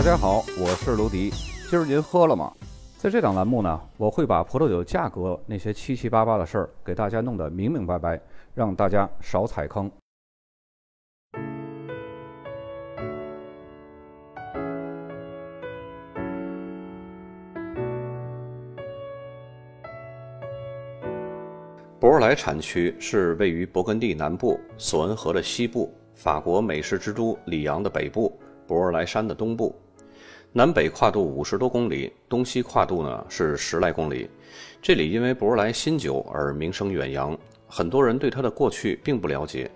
大家好，我是卢迪。今儿您喝了吗？在这档栏目呢，我会把葡萄酒价格那些七七八八的事儿给大家弄得明明白白，让大家少踩坑。博尔莱产区是位于勃艮第南部、索恩河的西部、法国美食之都里昂的北部、博尔莱山的东部，南北跨度五十多公里，东西跨度呢是十来公里。这里因为博若莱新酒而名声远扬，很多人对它的过去并不了解。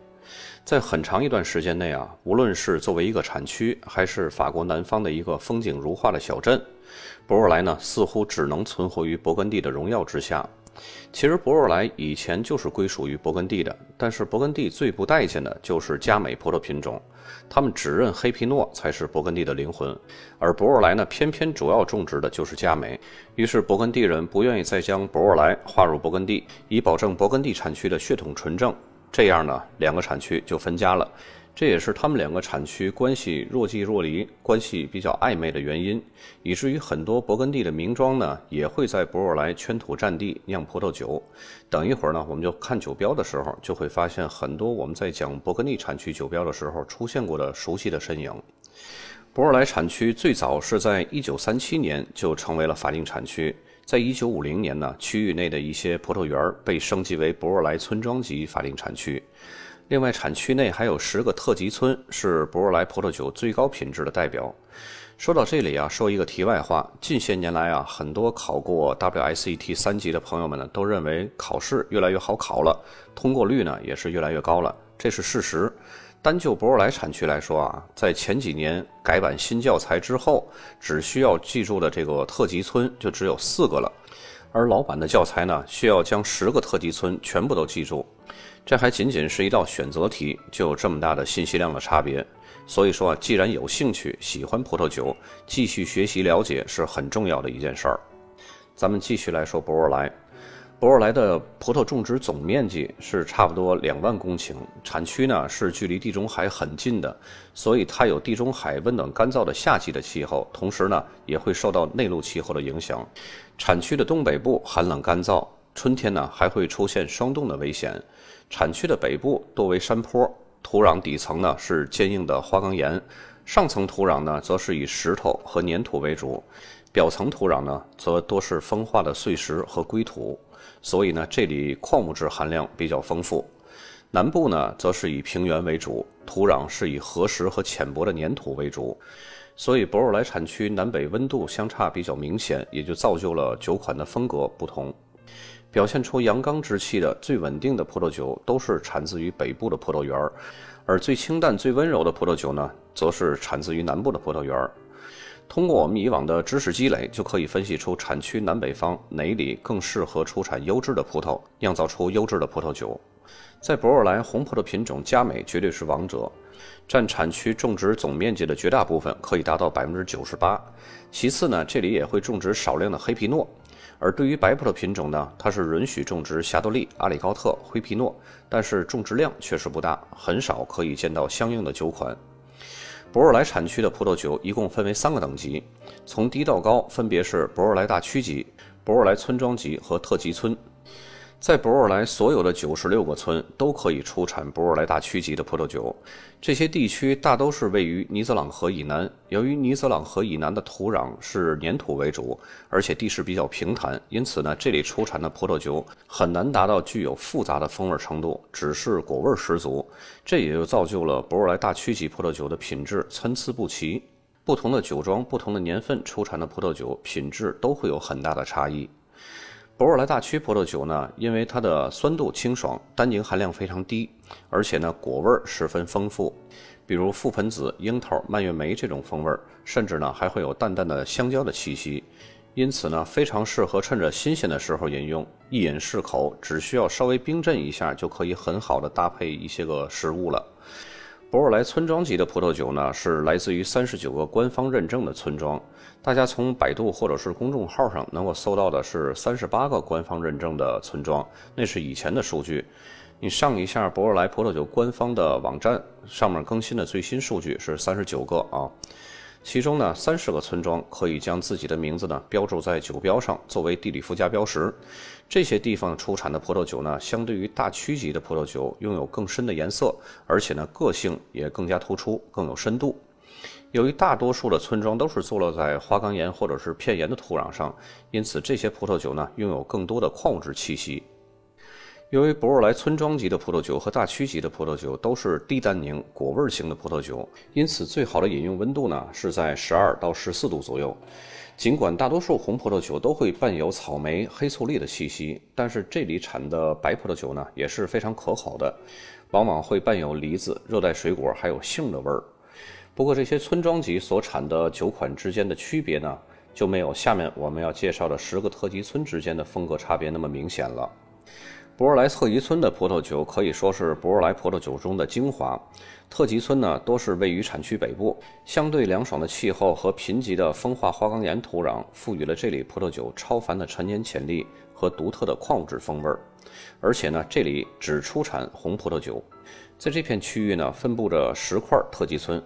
在很长一段时间内啊，无论是作为一个产区，还是法国南方的一个风景如画的小镇，博若莱呢似乎只能存活于勃艮第的荣耀之下。其实博若莱以前就是归属于勃艮第的，但是勃艮第最不待见的就是佳美葡萄品种，他们只认黑皮诺才是勃艮第的灵魂，而博若莱呢偏偏主要种植的就是佳美，于是勃艮第人不愿意再将博若莱划入勃艮第，以保证勃艮第产区的血统纯正，这样呢两个产区就分家了。这也是他们两个产区关系若即若离、关系比较暧昧的原因，以至于很多勃艮第的名庄呢也会在博尔莱圈土占地酿葡萄酒。等一会儿呢，我们就看酒标的时候，就会发现很多我们在讲勃艮第产区酒标的时候出现过的熟悉的身影。博尔莱产区最早是在1937年就成为了法定产区，在一九五零年呢，区域内的一些葡萄园儿被升级为博尔莱村庄级法定产区。另外，产区内还有十个特级村，是博尔莱葡萄酒最高品质的代表。说到这里啊，说一个题外话：近些年来啊，很多考过 WSET 三级的朋友们呢，都认为考试越来越好考了，通过率呢也是越来越高了，这是事实。单就博尔莱产区来说啊，在前几年改版新教材之后，只需要记住的这个特级村就只有四个了，而老版的教材呢，需要将十个特级村全部都记住。这还仅仅是一道选择题，就有这么大的信息量的差别。所以说啊，既然有兴趣、喜欢葡萄酒，继续学习了解是很重要的一件事儿。咱们继续来说博尔莱。博尔莱的葡萄种植总面积是差不多两万公顷，产区呢是距离地中海很近的，所以它有地中海温暖干燥的夏季的气候，同时呢也会受到内陆气候的影响。产区的东北部寒冷干燥，春天呢还会出现霜冻的危险。产区的北部多为山坡，土壤底层呢是坚硬的花岗岩，上层土壤呢则是以石头和粘土为主，表层土壤呢则多是风化的碎石和硅土，所以呢这里矿物质含量比较丰富。南部呢则是以平原为主，土壤是以河石和浅薄的粘土为主，所以博尔莱产区南北温度相差比较明显，也就造就了酒款的风格不同。表现出阳刚之气的最稳定的葡萄酒，都是产自于北部的葡萄园儿；而最清淡、最温柔的葡萄酒呢，则是产自于南部的葡萄园儿。通过我们以往的知识积累，就可以分析出产区南北方哪里更适合出产优质的葡萄，酿造出优质的葡萄酒。在博尔莱，红葡萄品种佳美绝对是王者，占产区种植总面积的绝大部分，可以达到百分之九十八。其次呢，这里也会种植少量的黑皮诺。而对于白葡萄品种呢，它是允许种植霞多丽、阿里高特、灰皮诺，但是种植量确实不大，很少可以见到相应的酒款。博尔莱产区的葡萄酒一共分为三个等级，从低到高分别是博尔莱大区级、博尔莱村庄级和特级村。在博尔莱，所有的九十六个村都可以出产博尔莱大区级的葡萄酒。这些地区大都是位于尼泽朗河以南。由于尼泽朗河以南的土壤是粘土为主，而且地势比较平坦，因此呢，这里出产的葡萄酒很难达到具有复杂的风味程度，只是果味十足。这也就造就了博尔莱大区级葡萄酒的品质参差不齐。不同的酒庄、不同的年份出产的葡萄酒品质都会有很大的差异。博尔莱大区葡萄酒呢，因为它的酸度清爽，单宁含量非常低，而且呢果味儿十分丰富，比如覆盆子、樱桃、蔓越莓这种风味儿，甚至呢还会有淡淡的香蕉的气息，因此呢非常适合趁着新鲜的时候饮用，一饮适口，只需要稍微冰镇一下就可以很好的搭配一些个食物了。博尔莱村庄级的葡萄酒呢，是来自于三十九个官方认证的村庄。大家从百度或者是公众号上能够搜到的是三十八个官方认证的村庄，那是以前的数据。你上一下博尔莱葡萄酒官方的网站，上面更新的最新数据是三十九个啊。其中呢，三十个村庄可以将自己的名字呢标注在酒标上，作为地理附加标识。这些地方出产的葡萄酒呢，相对于大区级的葡萄酒，拥有更深的颜色，而且呢，个性也更加突出，更有深度。由于大多数的村庄都是坐落在花岗岩或者是片岩的土壤上，因此这些葡萄酒呢，拥有更多的矿物质气息。由于博若莱村庄级的葡萄酒和大区级的葡萄酒都是低单宁果味型的葡萄酒，因此最好的饮用温度呢是在十二到十四度左右。尽管大多数红葡萄酒都会伴有草莓、黑醋栗的气息，但是这里产的白葡萄酒呢也是非常可口的，往往会伴有梨子、热带水果还有杏的味儿。不过这些村庄级所产的酒款之间的区别呢，就没有下面我们要介绍的十个特级村之间的风格差别那么明显了。博若莱特级村的葡萄酒可以说是博若莱葡萄酒中的精华。特级村呢，多是位于产区北部，相对凉爽的气候和贫瘠的风化花岗岩土壤，赋予了这里葡萄酒超凡的陈年潜力和独特的矿物质风味儿。而且呢，这里只出产红葡萄酒。在这片区域呢，分布着十块特级村。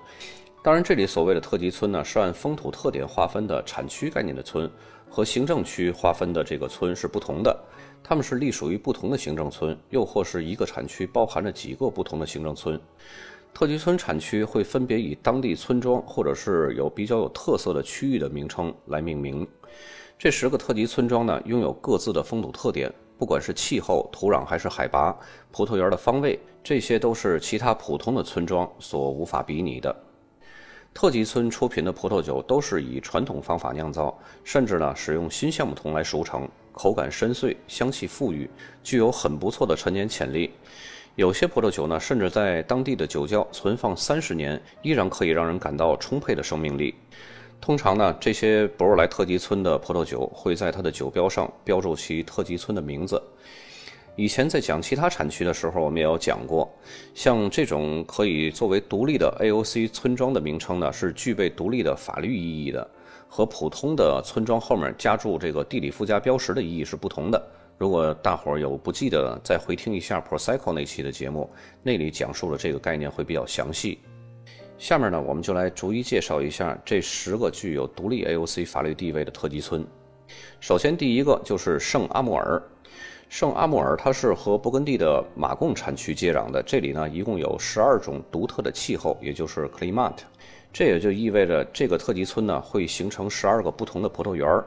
当然，这里所谓的特级村呢，是按风土特点划分的产区概念的村，和行政区划分的这个村是不同的。他们是隶属于不同的行政村，又或是一个产区包含着几个不同的行政村。特级村产区会分别以当地村庄或者是有比较有特色的区域的名称来命名。这十个特级村庄呢，拥有各自的风土特点，不管是气候、土壤还是海拔、葡萄园的方位，这些都是其他普通的村庄所无法比拟的。特级村出品的葡萄酒都是以传统方法酿造，甚至呢使用新橡木桶来熟成。口感深邃，香气馥郁，具有很不错的陈年潜力。有些葡萄酒呢，甚至在当地的酒窖存放三十年，依然可以让人感到充沛的生命力。通常呢，这些博若莱特级村的葡萄酒会在它的酒标上标注其特级村的名字。以前在讲其他产区的时候，我们也有讲过，像这种可以作为独立的 AOC 村庄的名称呢，是具备独立的法律意义的。和普通的村庄后面加注这个地理附加标识的意义是不同的。如果大伙儿有不记得，再回听一下 Prosecco 那期的节目，那里讲述了这个概念会比较详细。下面呢，我们就来逐一介绍一下这十个具有独立 AOC 法律地位的特级村。首先，第一个就是圣阿穆尔。圣阿穆尔它是和勃艮第的马贡产区接壤的，这里呢一共有十二种独特的气候，也就是 climat。这也就意味着这个特级村呢会形成十二个不同的葡萄园儿，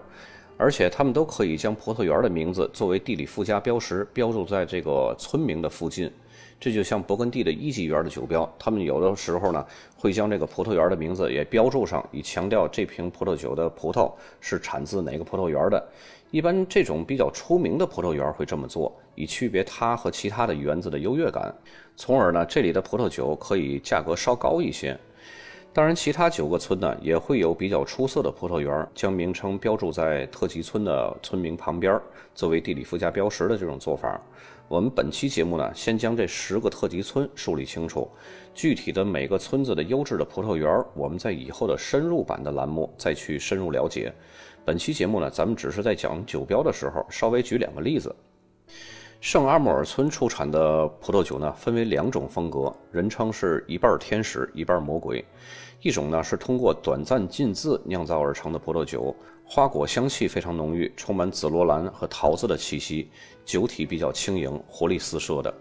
而且他们都可以将葡萄园的名字作为地理附加标识标注在这个村名的附近。这就像勃艮第的一级园的酒标，他们有的时候呢会将这个葡萄园的名字也标注上，以强调这瓶葡萄酒的葡萄是产自哪个葡萄园的。一般这种比较出名的葡萄园会这么做，以区别它和其他的园子的优越感，从而呢这里的葡萄酒可以价格稍高一些。当然，其他九个村呢也会有比较出色的葡萄园，将名称标注在特级村的村名旁边，作为地理附加标识的这种做法。我们本期节目呢，先将这十个特级村梳理清楚，具体的每个村子的优质的葡萄园，我们在以后的深入版的栏目再去深入了解。本期节目呢，咱们只是在讲酒标的时候，稍微举两个例子。圣阿穆尔村出产的葡萄酒呢，分为两种风格，人称是一半天使，一半魔鬼。一种呢是通过短暂浸渍酿造而成的葡萄酒，花果香气非常浓郁，充满紫罗兰和桃子的气息，酒体比较轻盈，活力四射的。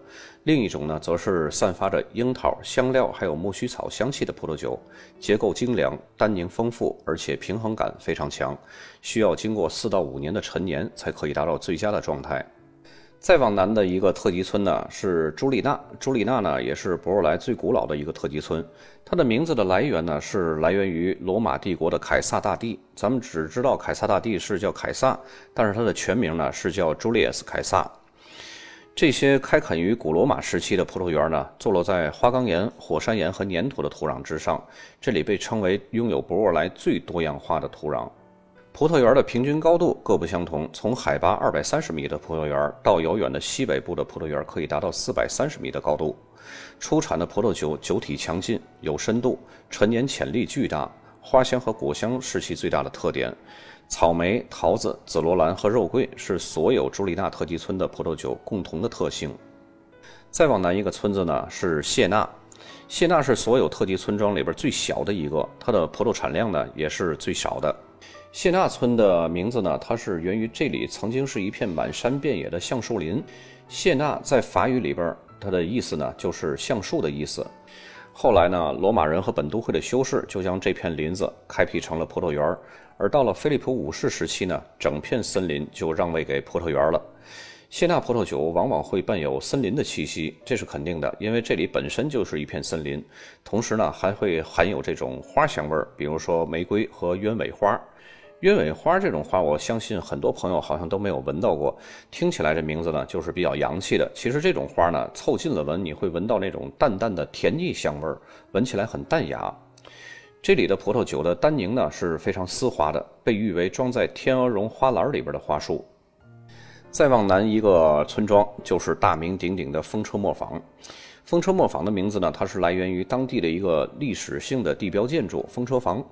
另一种呢，则是散发着樱桃、香料还有苜蓿草香气的葡萄酒，结构精良，单宁丰富，而且平衡感非常强，需要经过四到五年的陈年才可以达到最佳的状态。再往南的一个特级村呢是朱丽娜，朱丽娜呢也是博若莱最古老的一个特级村。它的名字的来源呢是来源于罗马帝国的凯撒大帝。咱们只知道凯撒大帝是叫凯撒，但是它的全名呢是叫朱利叶斯凯撒。这些开垦于古罗马时期的葡萄园呢，坐落在花岗岩、火山岩和粘土的土壤之上，这里被称为拥有博若莱最多样化的土壤。葡萄园的平均高度各不相同，从海拔二百三十米的葡萄园到遥远的西北部的葡萄园，可以达到四百三十米的高度。出产的葡萄酒酒体强劲，有深度，陈年潜力巨大，花香和果香是其最大的特点。草莓、桃子、紫罗兰和肉桂是所有朱丽娜特级村的葡萄酒共同的特性。再往南一个村子呢是谢纳。谢纳是所有特级村庄里边最小的一个，它的葡萄产量呢也是最少的。谢纳村的名字呢，它是源于这里曾经是一片满山遍野的橡树林。谢纳在法语里边，它的意思呢就是橡树的意思。后来呢，罗马人和本都会的修士就将这片林子开辟成了葡萄园，而到了菲利普五世时期呢，整片森林就让位给葡萄园了。谢纳葡萄酒往往会伴有森林的气息，这是肯定的，因为这里本身就是一片森林，同时呢还会含有这种花香味儿，比如说玫瑰和鸢尾花。鸢尾花这种花，我相信很多朋友好像都没有闻到过。听起来这名字呢，就是比较洋气的。其实这种花呢，凑近了闻，你会闻到那种淡淡的甜腻香味儿，闻起来很淡雅。这里的葡萄酒的单宁呢是非常丝滑的，被誉为装在天鹅绒花篮里边的花束。再往南一个村庄，就是大名鼎鼎的风车磨坊。风车磨坊的名字呢，它是来源于当地的一个历史性的地标建筑——风车坊。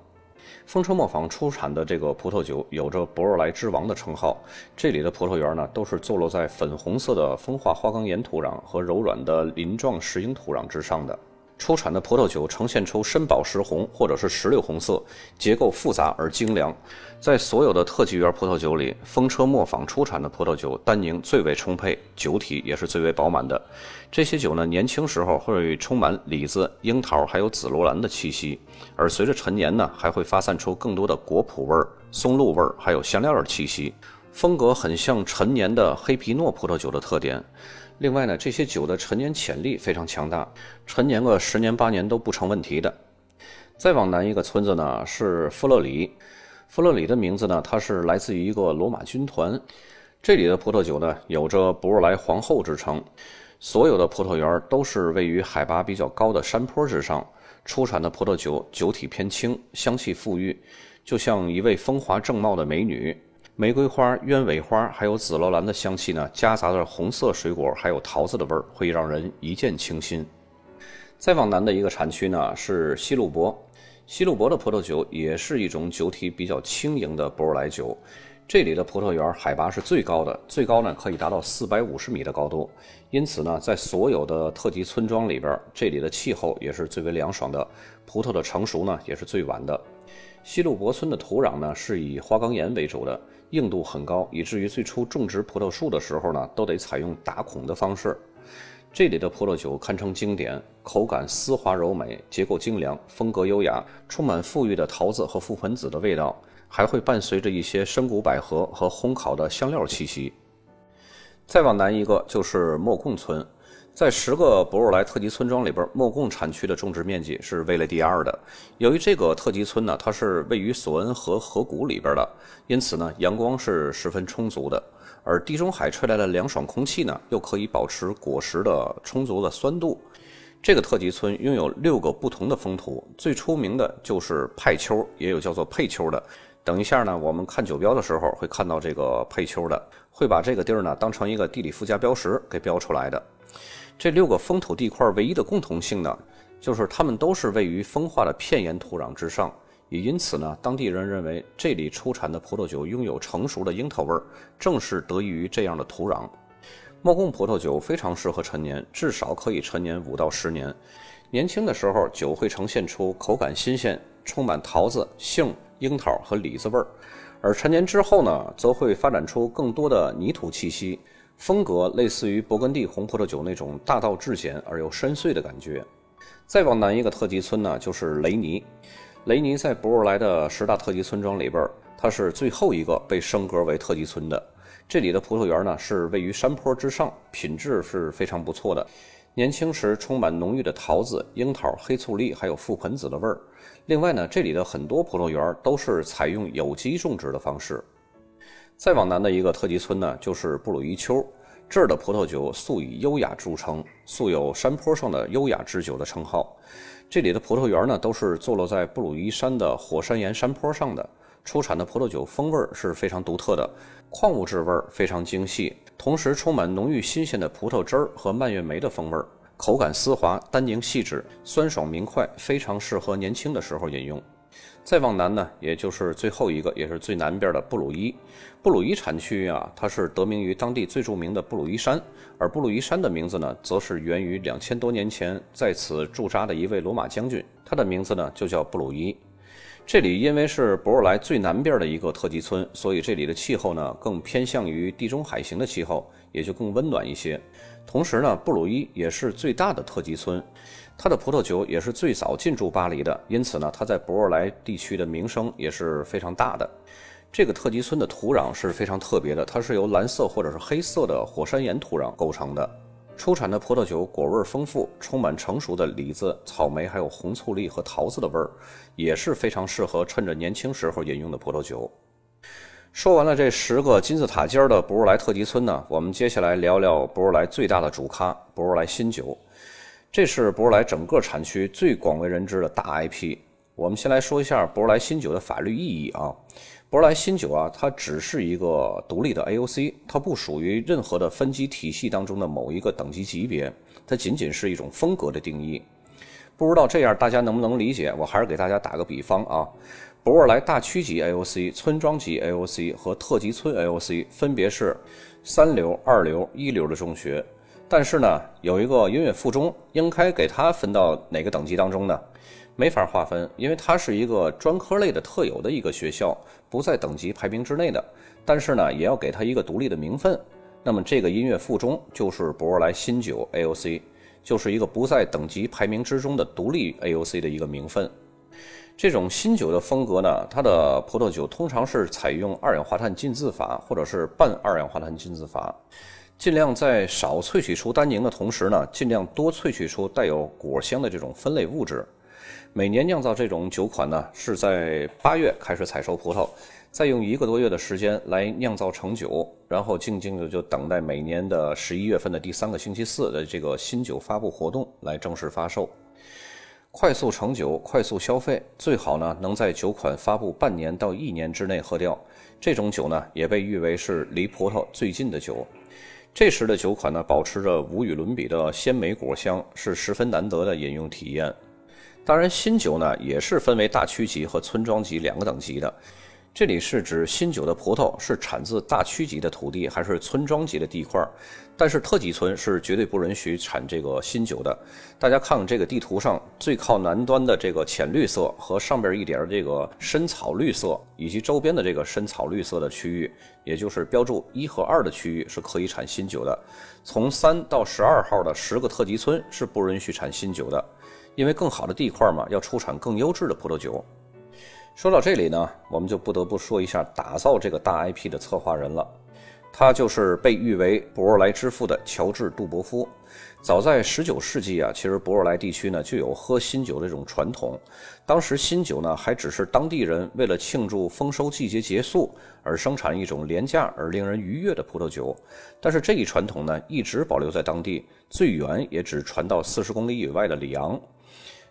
风车磨坊出产的这个葡萄酒有着“博若莱之王”的称号。这里的葡萄园呢，都是坐落在粉红色的风化花岗岩土壤和柔软的鳞状石英土壤之上的。出产的葡萄酒呈现出深宝石红或者是石榴红色，结构复杂而精良。在所有的特级园葡萄酒里，风车磨坊出产的葡萄酒单宁最为充沛，酒体也是最为饱满的。这些酒呢，年轻时候会充满李子、樱桃还有紫罗兰的气息，而随着陈年呢，还会发散出更多的果脯味、松露味还有香料的气息，风格很像陈年的黑皮诺葡萄酒的特点。另外呢，这些酒的陈年潜力非常强大，陈年个十年八年都不成问题的。再往南一个村子呢是弗勒里，弗勒里的名字呢，它是来自于一个罗马军团。这里的葡萄酒呢有着博若莱皇后之称。所有的葡萄园都是位于海拔比较高的山坡之上，出产的葡萄酒酒体偏轻，香气馥郁，就像一位风华正茂的美女。玫瑰花、鸢尾花还有紫罗兰的香气呢，夹杂着红色水果，还有桃子的味儿，会让人一见倾心。再往南的一个产区呢是西路伯，西路伯的葡萄酒也是一种酒体比较轻盈的波尔莱酒。这里的葡萄园海拔是最高的，最高呢可以达到四百五十米的高度，因此呢，在所有的特级村庄里边，这里的气候也是最为凉爽的，葡萄的成熟呢也是最晚的。西路伯村的土壤呢是以花岗岩为主的。硬度很高，以至于最初种植葡萄树的时候呢，都得采用打孔的方式。这里的葡萄酒堪称经典，口感丝滑柔美，结构精良，风格优雅，充满馥郁的桃子和覆盆子的味道，还会伴随着一些深谷百合和烘烤的香料气息。再往南一个就是莫贡村。在十个博若莱特级村庄里边，莫贡产区的种植面积是位列第二的。由于这个特级村呢，它是位于索恩河河谷里边的，因此呢，阳光是十分充足的。而地中海吹来的凉爽空气呢，又可以保持果实的充足的酸度。这个特级村拥有六个不同的风土，最出名的就是派丘，也有叫做佩丘的。等一下呢，我们看酒标的时候会看到这个佩丘的，会把这个地儿呢当成一个地理附加标识给标出来的。这六个风土地块唯一的共同性呢，就是它们都是位于风化的片岩土壤之上，也因此呢，当地人认为这里出产的葡萄酒拥有成熟的樱桃味儿，正是得益于这样的土壤。莫贡葡萄酒非常适合陈年，至少可以陈年五到十年。年轻的时候，酒会呈现出口感新鲜，充满桃子、杏、樱桃和李子味儿；而陈年之后呢，则会发展出更多的泥土气息。风格类似于勃艮第红葡萄酒那种大道至简而又深邃的感觉。再往南一个特级村呢，就是雷尼。雷尼在博若莱的十大特级村庄里边，它是最后一个被升格为特级村的。这里的葡萄园呢是位于山坡之上，品质是非常不错的。年轻时充满浓郁的桃子、樱桃、黑醋栗还有覆盆子的味儿。另外呢，这里的很多葡萄园都是采用有机种植的方式。再往南的一个特级村呢，就是布鲁伊丘。这儿的葡萄酒素以优雅著称，素有“山坡上的优雅之酒”的称号。这里的葡萄园呢，都是坐落在布鲁伊山的火山岩山坡上的，出产的葡萄酒风味是非常独特的，矿物质味非常精细，同时充满浓郁新鲜的葡萄汁儿和蔓越莓的风味，口感丝滑，单宁细致，酸爽明快，非常适合年轻的时候饮用。再往南呢，也就是最后一个，也是最南边的布鲁伊。布鲁伊产区啊，它是得名于当地最著名的布鲁伊山，而布鲁伊山的名字呢，则是源于两千多年前在此驻扎的一位罗马将军，他的名字呢就叫布鲁伊。这里因为是博尔莱最南边的一个特级村，所以这里的气候呢更偏向于地中海型的气候，也就更温暖一些。同时呢，布鲁伊也是最大的特级村。它的葡萄酒也是最早进驻巴黎的，因此呢，它在博尔莱地区的名声也是非常大的。这个特级村的土壤是非常特别的，它是由蓝色或者是黑色的火山岩土壤构成的。出产的葡萄酒果味丰富，充满成熟的李子、草莓，还有红醋栗和桃子的味儿，也是非常适合趁着年轻时候饮用的葡萄酒。说完了这十个金字塔尖儿的博若莱特级村呢，我们接下来聊聊博若莱最大的主咖——博若莱新酒。这是博若莱整个产区最广为人知的大 IP。我们先来说一下博若莱新酒的法律意义啊。博若莱新酒啊，它只是一个独立的 AOC，它不属于任何的分级体系当中的某一个等级级别，它仅仅是一种风格的定义。不知道这样大家能不能理解？我还是给大家打个比方啊。博尔莱大区级 AOC、村庄级 AOC 和特级村 AOC 分别是三流、二流、一流的中学。但是呢，有一个音乐附中，应该给它分到哪个等级当中呢？没法划分，因为它是一个专科类的特有的一个学校，不在等级排名之内的。但是呢，也要给它一个独立的名分。那么这个音乐附中就是博尔莱新九 AOC，就是一个不在等级排名之中的独立 AOC 的一个名分。这种新酒的风格呢，它的葡萄酒通常是采用二氧化碳浸渍法，或者是半二氧化碳浸渍法。尽量在少萃取出单宁的同时呢，尽量多萃取出带有果香的这种分类物质。每年酿造这种酒款呢，是在八月开始采收葡萄，再用一个多月的时间来酿造成酒，然后静静的就等待每年的十一月份的第三个星期四的这个新酒发布活动来正式发售。快速成酒，快速消费，最好呢能在酒款发布半年到一年之内喝掉。这种酒呢，也被誉为是离葡萄最近的酒。这时的酒款呢，保持着无与伦比的鲜美果香，是十分难得的饮用体验。当然，新酒呢也是分为大区级和村庄级两个等级的。这里是指新酒的葡萄是产自大区级的土地还是村庄级的地块，但是特级村是绝对不允许产这个新酒的。大家看看这个地图上最靠南端的这个浅绿色和上边一点这个深草绿色，以及周边的这个深草绿色的区域，也就是标注一和二的区域是可以产新酒的。从三到十二号的十个特级村是不允许产新酒的，因为更好的地块嘛，要出产更优质的葡萄酒。说到这里呢，我们就不得不说一下打造这个大 IP 的策划人了，他就是被誉为博尔莱之父的乔治·杜伯夫。早在19世纪啊，其实博尔莱地区呢就有喝新酒的这种传统。当时新酒呢还只是当地人为了庆祝丰收季节结束而生产一种廉价而令人愉悦的葡萄酒。但是这一传统呢一直保留在当地，最远也只传到四十公里以外的里昂。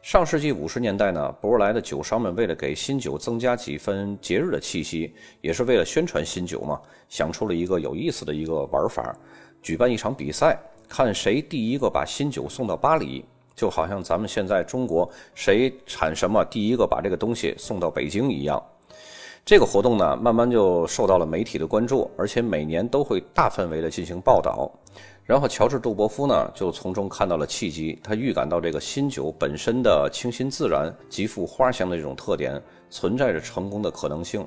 上世纪五十年代呢，博尔莱的酒商们为了给新酒增加几分节日的气息，也是为了宣传新酒嘛，想出了一个有意思的一个玩法，举办一场比赛，看谁第一个把新酒送到巴黎，就好像咱们现在中国谁产什么第一个把这个东西送到北京一样。这个活动呢，慢慢就受到了媒体的关注，而且每年都会大范围的进行报道。然后，乔治·杜伯夫呢，就从中看到了契机。他预感到这个新酒本身的清新自然、极富花香的这种特点，存在着成功的可能性。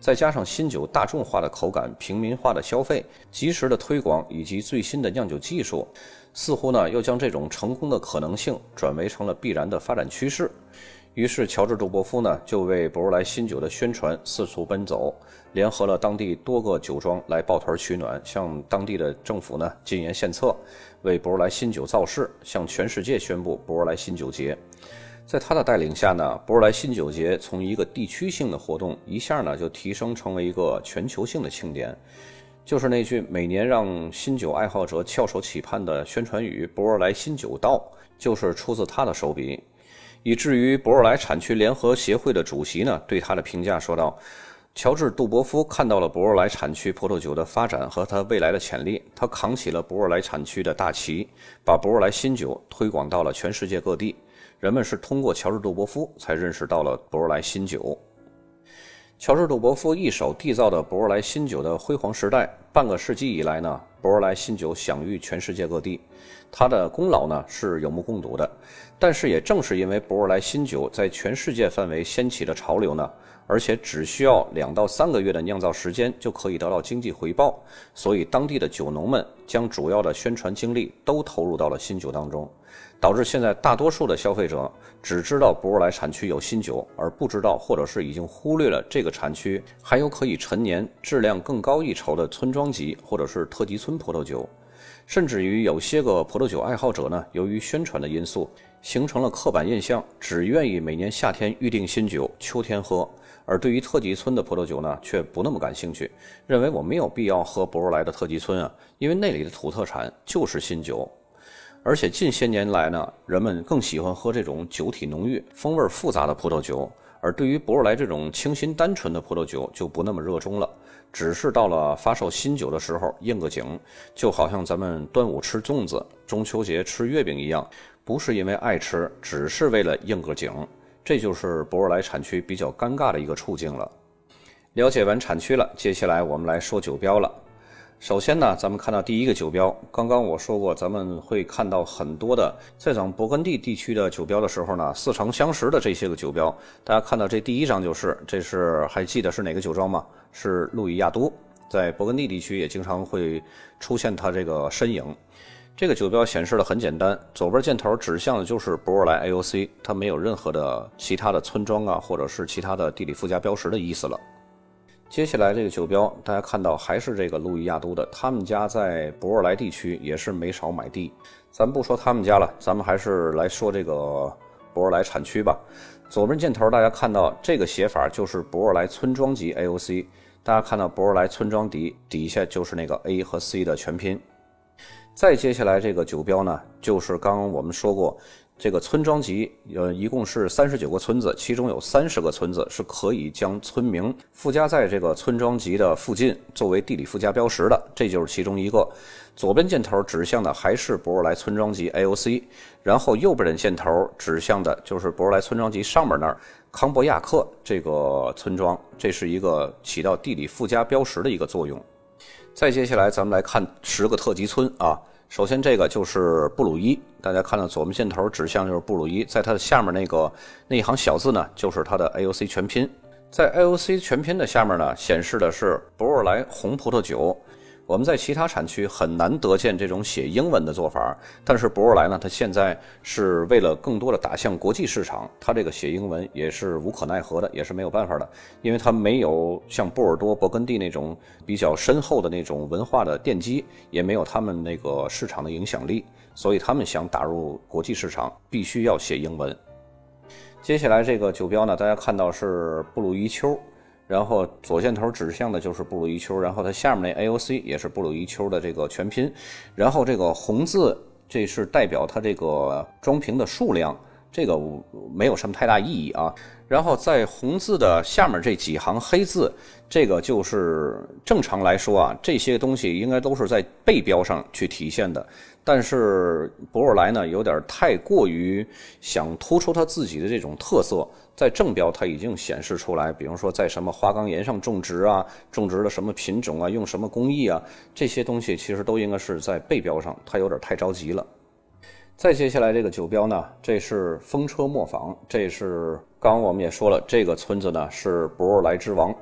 再加上新酒大众化的口感、平民化的消费、及时的推广以及最新的酿酒技术，似乎呢，又将这种成功的可能性转为成了必然的发展趋势。于是，乔治·杜伯夫呢，就为博若莱新酒的宣传四处奔走，联合了当地多个酒庄来抱团取暖，向当地的政府呢进言献策，为博若莱新酒造势，向全世界宣布博若莱新酒节。在他的带领下呢，博若莱新酒节从一个地区性的活动，一下呢就提升成为一个全球性的庆典。就是那句每年让新酒爱好者翘首企盼的宣传语“博尔莱新酒到”，就是出自他的手笔。以至于博若莱产区联合协会的主席呢，对他的评价说道：“乔治·杜伯夫看到了博若莱产区葡萄酒的发展和它未来的潜力，他扛起了博若莱产区的大旗，把博若莱新酒推广到了全世界各地。人们是通过乔治·杜伯夫才认识到了博若莱新酒。”乔治·杜博夫一手缔造的博尔莱新酒的辉煌时代，半个世纪以来呢，博尔莱新酒享誉全世界各地，它的功劳呢是有目共睹的。但是也正是因为博尔莱新酒在全世界范围掀起的潮流呢，而且只需要两到三个月的酿造时间就可以得到经济回报，所以当地的酒农们将主要的宣传精力都投入到了新酒当中。导致现在大多数的消费者只知道博尔莱产区有新酒，而不知道或者是已经忽略了这个产区还有可以陈年、质量更高一筹的村庄级或者是特级村葡萄酒。甚至于有些个葡萄酒爱好者呢，由于宣传的因素，形成了刻板印象，只愿意每年夏天预定新酒，秋天喝；而对于特级村的葡萄酒呢，却不那么感兴趣，认为我没有必要喝博尔莱的特级村啊，因为那里的土特产就是新酒。而且近些年来呢，人们更喜欢喝这种酒体浓郁、风味复杂的葡萄酒，而对于博尔莱这种清新单纯的葡萄酒就不那么热衷了。只是到了发售新酒的时候应个景，就好像咱们端午吃粽子、中秋节吃月饼一样，不是因为爱吃，只是为了应个景。这就是博尔莱产区比较尴尬的一个处境了。了解完产区了，接下来我们来说酒标了。首先呢，咱们看到第一个酒标。刚刚我说过，咱们会看到很多的在讲勃艮第地区的酒标的时候呢，似曾相识的这些个酒标。大家看到这第一张就是，这是还记得是哪个酒庄吗？是路易亚都，在勃艮第地区也经常会出现它这个身影。这个酒标显示的很简单，左边箭头指向的就是博尔莱 AOC，它没有任何的其他的村庄啊，或者是其他的地理附加标识的意思了。接下来这个酒标，大家看到还是这个路易亚都的，他们家在博尔莱地区也是没少买地。咱不说他们家了，咱们还是来说这个博尔莱产区吧。左边箭头大家看到这个写法就是博尔莱村庄级 AOC，大家看到博尔莱村庄底底下就是那个 A 和 C 的全拼。再接下来这个酒标呢，就是刚刚我们说过。这个村庄级，呃，一共是三十九个村子，其中有三十个村子是可以将村名附加在这个村庄级的附近，作为地理附加标识的。这就是其中一个。左边箭头指向的还是博尔莱村庄级 AOC，然后右边的箭头指向的就是博尔莱村庄级上面那儿康伯亚克这个村庄，这是一个起到地理附加标识的一个作用。再接下来，咱们来看十个特级村啊。首先，这个就是布鲁伊，大家看到左面箭头指向就是布鲁伊，在它的下面那个那一行小字呢，就是它的 AOC 全拼。在 AOC 全拼的下面呢，显示的是博尔莱红葡萄酒。我们在其他产区很难得见这种写英文的做法，但是博尔莱呢，它现在是为了更多的打向国际市场，它这个写英文也是无可奈何的，也是没有办法的，因为它没有像波尔多、勃艮第那种比较深厚的那种文化的奠基，也没有他们那个市场的影响力，所以他们想打入国际市场，必须要写英文。接下来这个酒标呢，大家看到是布鲁伊丘。然后左箭头指向的就是布鲁伊丘，然后它下面那 AOC 也是布鲁伊丘的这个全拼，然后这个红字这是代表它这个装瓶的数量，这个没有什么太大意义啊。然后在红字的下面这几行黑字，这个就是正常来说啊，这些东西应该都是在背标上去体现的。但是博尔莱呢，有点太过于想突出他自己的这种特色，在正标它已经显示出来，比如说在什么花岗岩上种植啊，种植的什么品种啊，用什么工艺啊，这些东西其实都应该是在背标上，他有点太着急了。再接下来这个酒标呢，这是风车磨坊，这是刚刚我们也说了，这个村子呢是博尔莱之王，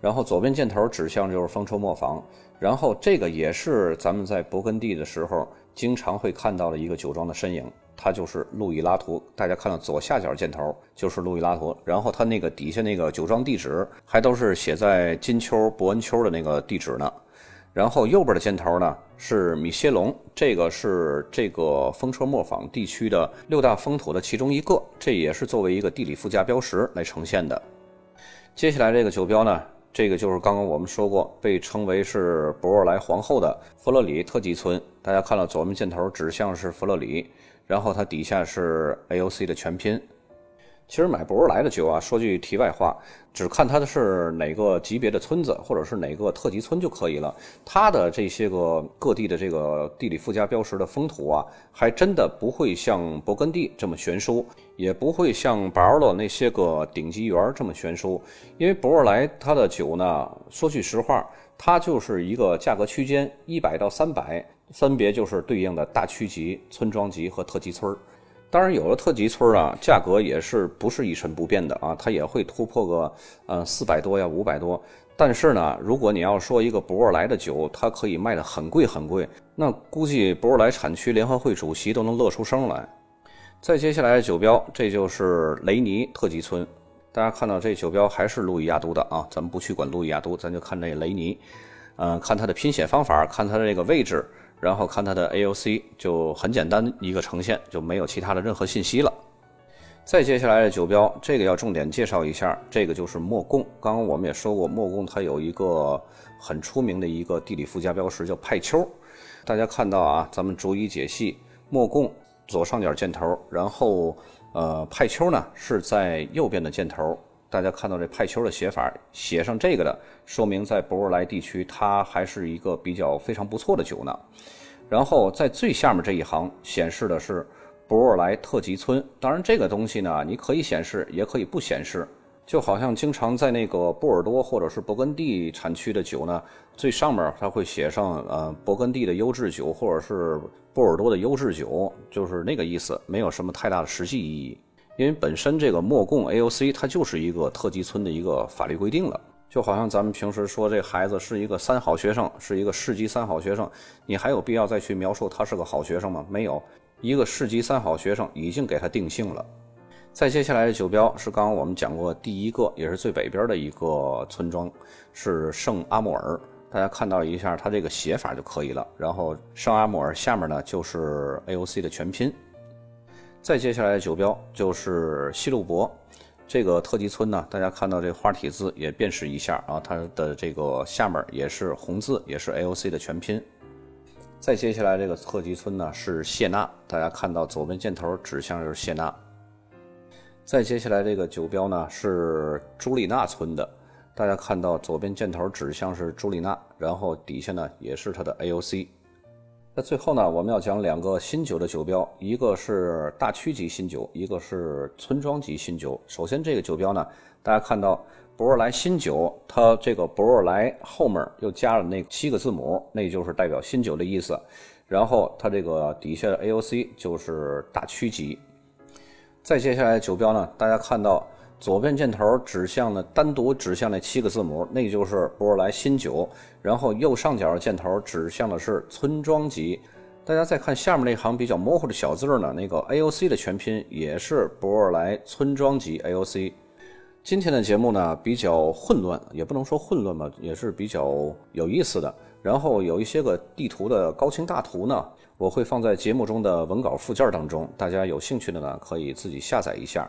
然后左边箭头指向就是风车磨坊，然后这个也是咱们在勃艮第的时候。经常会看到的一个酒庄的身影，它就是路易拉图。大家看到左下角箭头就是路易拉图，然后它那个底下那个酒庄地址还都是写在金丘伯恩丘的那个地址呢。然后右边的箭头呢是米歇龙，这个是这个风车磨坊地区的六大风土的其中一个，这也是作为一个地理附加标识来呈现的。接下来这个酒标呢？这个就是刚刚我们说过，被称为是博尔莱皇后的弗勒里特级村。大家看到左面箭头指向是弗勒里，然后它底下是 AOC 的全拼。其实买博尔莱的酒啊，说句题外话，只看它的是哪个级别的村子，或者是哪个特级村就可以了。它的这些个各地的这个地理附加标识的风土啊，还真的不会像勃艮第这么悬殊，也不会像巴尔勒那些个顶级园这么悬殊。因为博尔莱它的酒呢，说句实话，它就是一个价格区间一百到三百，分别就是对应的大区级、村庄级和特级村儿。当然，有了特级村啊，价格也是不是一成不变的啊？它也会突破个呃四百多呀，五百多。但是呢，如果你要说一个博尔莱的酒，它可以卖的很贵很贵，那估计博尔莱产区联合会主席都能乐出声来。再接下来的酒标，这就是雷尼特级村。大家看到这酒标还是路易亚都的啊？咱们不去管路易亚都，咱就看这雷尼，嗯，看它的拼写方法，看它的这个位置。然后看它的 AOC 就很简单一个呈现，就没有其他的任何信息了。再接下来的酒标，这个要重点介绍一下，这个就是莫贡。刚刚我们也说过，莫贡它有一个很出名的一个地理附加标识叫派丘。大家看到啊，咱们逐一解析。莫贡左上角箭头，然后呃派丘呢是在右边的箭头。大家看到这派球的写法，写上这个的，说明在博尔莱地区，它还是一个比较非常不错的酒呢。然后在最下面这一行显示的是博尔莱特级村，当然这个东西呢，你可以显示，也可以不显示。就好像经常在那个波尔多或者是勃艮第产区的酒呢，最上面它会写上呃勃艮第的优质酒，或者是波尔多的优质酒，就是那个意思，没有什么太大的实际意义。因为本身这个莫贡 AOC 它就是一个特级村的一个法律规定了，就好像咱们平时说这孩子是一个三好学生，是一个市级三好学生，你还有必要再去描述他是个好学生吗？没有，一个市级三好学生已经给他定性了。再接下来的酒标是刚刚我们讲过第一个，也是最北边的一个村庄，是圣阿莫尔，大家看到一下它这个写法就可以了。然后圣阿莫尔下面呢就是 AOC 的全拼。再接下来的酒标就是西路伯这个特级村呢，大家看到这花体字也辨识一下啊，它的这个下面也是红字，也是 AOC 的全拼。再接下来这个特级村呢是谢娜，大家看到左边箭头指向就是谢娜。再接下来这个酒标呢是朱丽娜村的，大家看到左边箭头指向是朱丽娜，然后底下呢也是它的 AOC。那最后呢，我们要讲两个新酒的酒标，一个是大区级新酒，一个是村庄级新酒。首先，这个酒标呢，大家看到博尔莱新酒，它这个博尔莱后面又加了那七个字母，那就是代表新酒的意思。然后它这个底下的 AOC 就是大区级。再接下来酒标呢，大家看到。左边箭头指向了单独指向那七个字母，那就是博尔莱新酒。然后右上角箭头指向的是村庄级。大家再看下面那行比较模糊的小字呢，那个 AOC 的全拼也是博尔莱村庄级 AOC。今天的节目呢比较混乱，也不能说混乱吧，也是比较有意思的。然后有一些个地图的高清大图呢，我会放在节目中的文稿附件当中，大家有兴趣的呢可以自己下载一下。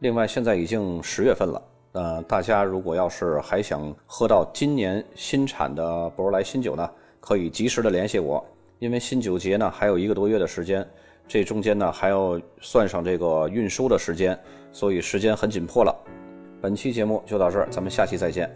另外，现在已经十月份了，呃，大家如果要是还想喝到今年新产的博尔莱新酒呢，可以及时的联系我，因为新酒节呢还有一个多月的时间，这中间呢还要算上这个运输的时间，所以时间很紧迫了。本期节目就到这儿，咱们下期再见。